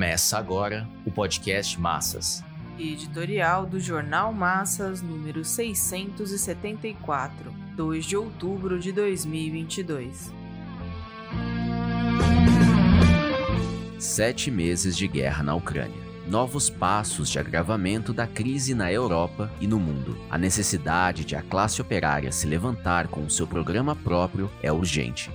Começa agora o podcast Massas. Editorial do Jornal Massas, número 674, 2 de outubro de 2022. Sete meses de guerra na Ucrânia. Novos passos de agravamento da crise na Europa e no mundo. A necessidade de a classe operária se levantar com seu programa próprio é urgente.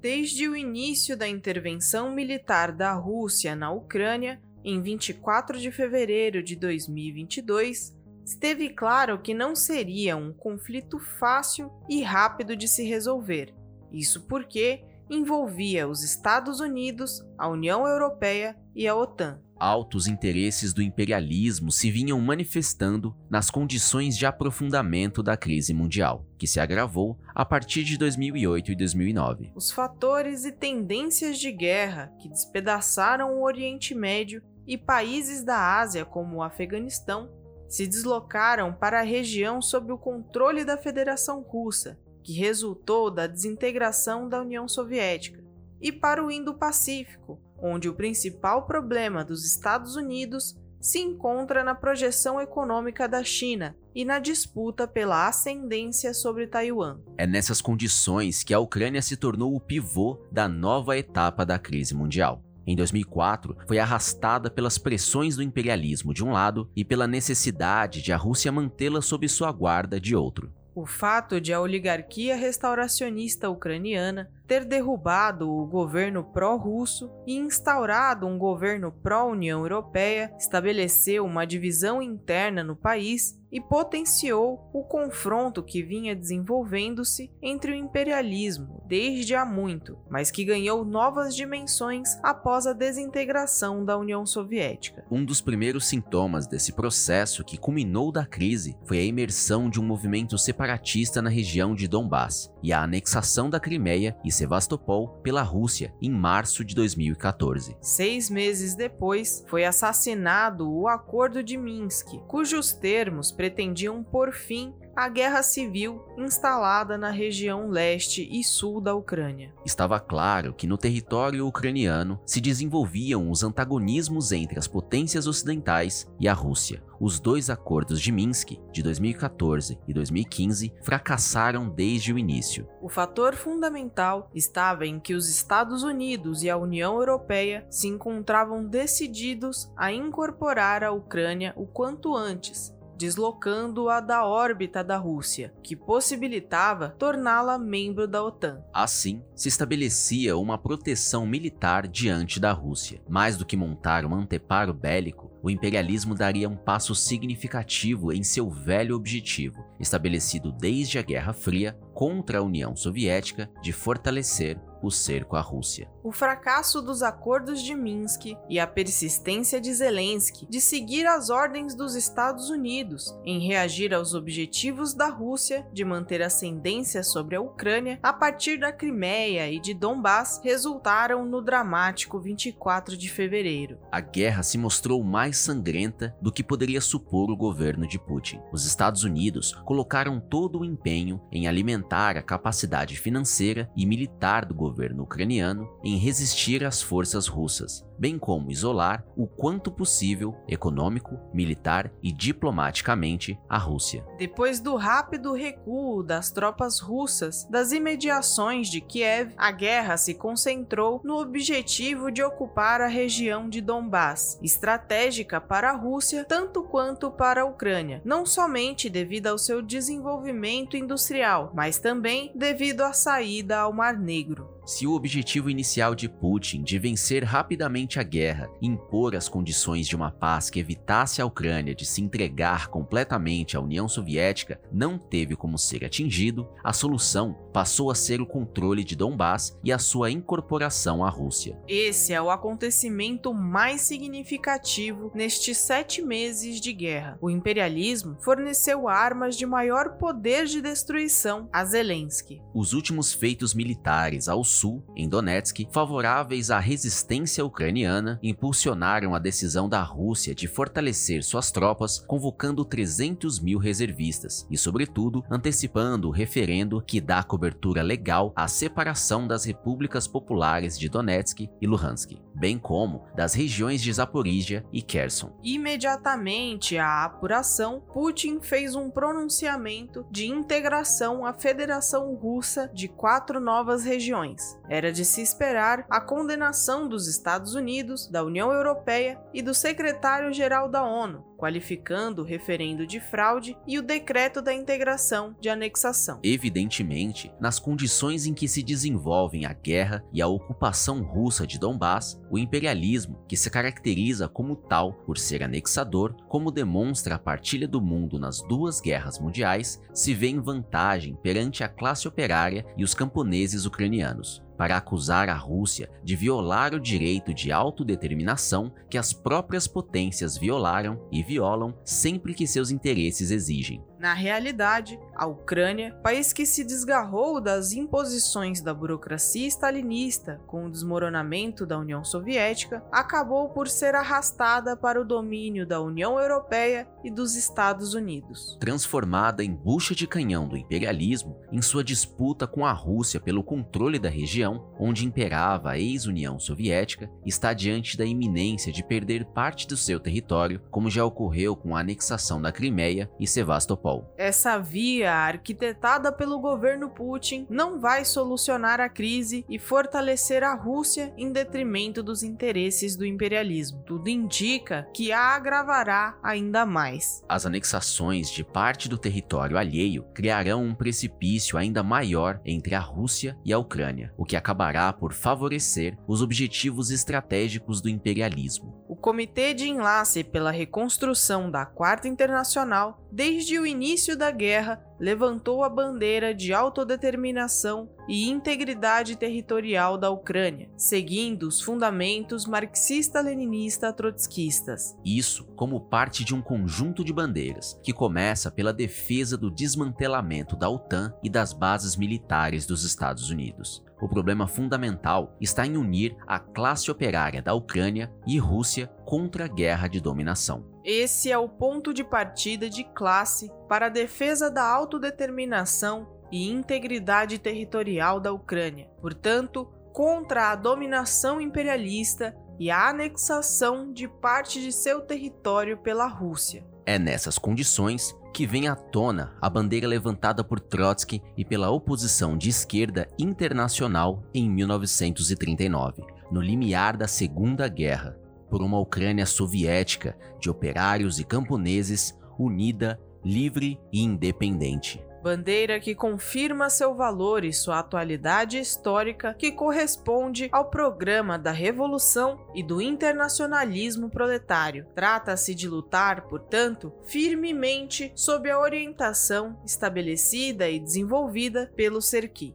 Desde o início da intervenção militar da Rússia na Ucrânia, em 24 de fevereiro de 2022, esteve claro que não seria um conflito fácil e rápido de se resolver. Isso porque envolvia os Estados Unidos, a União Europeia e a OTAN altos interesses do imperialismo se vinham manifestando nas condições de aprofundamento da crise mundial, que se agravou a partir de 2008 e 2009. Os fatores e tendências de guerra que despedaçaram o Oriente Médio e países da Ásia, como o Afeganistão, se deslocaram para a região sob o controle da Federação Russa, que resultou da desintegração da União Soviética, e para o Indo-Pacífico, onde o principal problema dos Estados Unidos se encontra na projeção econômica da China e na disputa pela ascendência sobre Taiwan. É nessas condições que a Ucrânia se tornou o pivô da nova etapa da crise mundial. Em 2004, foi arrastada pelas pressões do imperialismo de um lado e pela necessidade de a Rússia mantê-la sob sua guarda de outro. O fato de a oligarquia restauracionista ucraniana ter derrubado o governo pró-russo e instaurado um governo pró-União Europeia, estabeleceu uma divisão interna no país e potenciou o confronto que vinha desenvolvendo-se entre o imperialismo desde há muito, mas que ganhou novas dimensões após a desintegração da União Soviética. Um dos primeiros sintomas desse processo que culminou da crise foi a imersão de um movimento separatista na região de Donbass e a anexação da Crimeia e Sevastopol pela Rússia em março de 2014. Seis meses depois, foi assassinado o Acordo de Minsk, cujos termos pretendiam por fim a guerra civil instalada na região leste e sul da Ucrânia. Estava claro que no território ucraniano se desenvolviam os antagonismos entre as potências ocidentais e a Rússia. Os dois acordos de Minsk, de 2014 e 2015, fracassaram desde o início. O fator fundamental estava em que os Estados Unidos e a União Europeia se encontravam decididos a incorporar a Ucrânia o quanto antes deslocando-a da órbita da Rússia, que possibilitava torná-la membro da OTAN. Assim, se estabelecia uma proteção militar diante da Rússia. Mais do que montar um anteparo bélico, o imperialismo daria um passo significativo em seu velho objetivo, estabelecido desde a Guerra Fria contra a União Soviética, de fortalecer o cerco à Rússia. O fracasso dos acordos de Minsk e a persistência de Zelensky de seguir as ordens dos Estados Unidos em reagir aos objetivos da Rússia de manter ascendência sobre a Ucrânia a partir da Crimeia e de Donbass resultaram no dramático 24 de fevereiro. A guerra se mostrou mais sangrenta do que poderia supor o governo de Putin. Os Estados Unidos colocaram todo o empenho em alimentar a capacidade financeira e militar do governo ucraniano em resistir às forças russas, bem como isolar o quanto possível econômico, militar e diplomaticamente a Rússia. Depois do rápido recuo das tropas russas das imediações de Kiev, a guerra se concentrou no objetivo de ocupar a região de Donbass, estratégica para a Rússia tanto quanto para a Ucrânia, não somente devido ao seu desenvolvimento industrial, mas também devido à saída ao Mar Negro. Se o objetivo inicial de Putin de vencer rapidamente a guerra e impor as condições de uma paz que evitasse a Ucrânia de se entregar completamente à União Soviética não teve como ser atingido, a solução passou a ser o controle de Donbass e a sua incorporação à Rússia. Esse é o acontecimento mais significativo nestes sete meses de guerra. O imperialismo forneceu armas de maior poder de destruição a Zelensky. Os últimos feitos militares ao Sul, em Donetsk, favoráveis à resistência ucraniana, impulsionaram a decisão da Rússia de fortalecer suas tropas, convocando 300 mil reservistas e, sobretudo, antecipando o referendo que dá cobertura legal à separação das repúblicas populares de Donetsk e Luhansk, bem como das regiões de Zaporizhia e Kherson. Imediatamente à apuração, Putin fez um pronunciamento de integração à Federação Russa de quatro novas regiões. Era de se esperar a condenação dos Estados Unidos, da União Europeia e do secretário-geral da ONU, qualificando o referendo de fraude e o decreto da integração de anexação. Evidentemente, nas condições em que se desenvolvem a guerra e a ocupação russa de Donbass, o imperialismo, que se caracteriza como tal por ser anexador, como demonstra a partilha do mundo nas duas guerras mundiais, se vê em vantagem perante a classe operária e os camponeses ucranianos para acusar a Rússia de violar o direito de autodeterminação que as próprias potências violaram e violam sempre que seus interesses exigem. Na realidade, a Ucrânia, país que se desgarrou das imposições da burocracia stalinista com o desmoronamento da União Soviética, acabou por ser arrastada para o domínio da União Europeia e dos Estados Unidos. Transformada em bucha de canhão do imperialismo, em sua disputa com a Rússia pelo controle da região onde imperava a ex-União Soviética, está diante da iminência de perder parte do seu território, como já ocorreu com a anexação da Crimeia e Sevastopol. Essa via arquitetada pelo governo Putin não vai solucionar a crise e fortalecer a Rússia em detrimento dos interesses do imperialismo. Tudo indica que a agravará ainda mais. As anexações de parte do território alheio criarão um precipício ainda maior entre a Rússia e a Ucrânia, o que acabará por favorecer os objetivos estratégicos do imperialismo. O Comitê de Enlace pela Reconstrução da Quarta Internacional, desde o início da guerra, levantou a bandeira de autodeterminação e integridade territorial da Ucrânia, seguindo os fundamentos marxista-leninista-trotskistas. Isso como parte de um conjunto de bandeiras que começa pela defesa do desmantelamento da OTAN e das bases militares dos Estados Unidos. O problema fundamental está em unir a classe operária da Ucrânia e Rússia contra a guerra de dominação. Esse é o ponto de partida de classe para a defesa da autodeterminação e integridade territorial da Ucrânia, portanto, contra a dominação imperialista e a anexação de parte de seu território pela Rússia. É nessas condições que vem à tona a bandeira levantada por Trotsky e pela oposição de esquerda internacional em 1939, no limiar da Segunda Guerra, por uma Ucrânia soviética de operários e camponeses unida, livre e independente. Bandeira que confirma seu valor e sua atualidade histórica, que corresponde ao programa da Revolução e do internacionalismo proletário. Trata-se de lutar, portanto, firmemente sob a orientação estabelecida e desenvolvida pelo Serqui.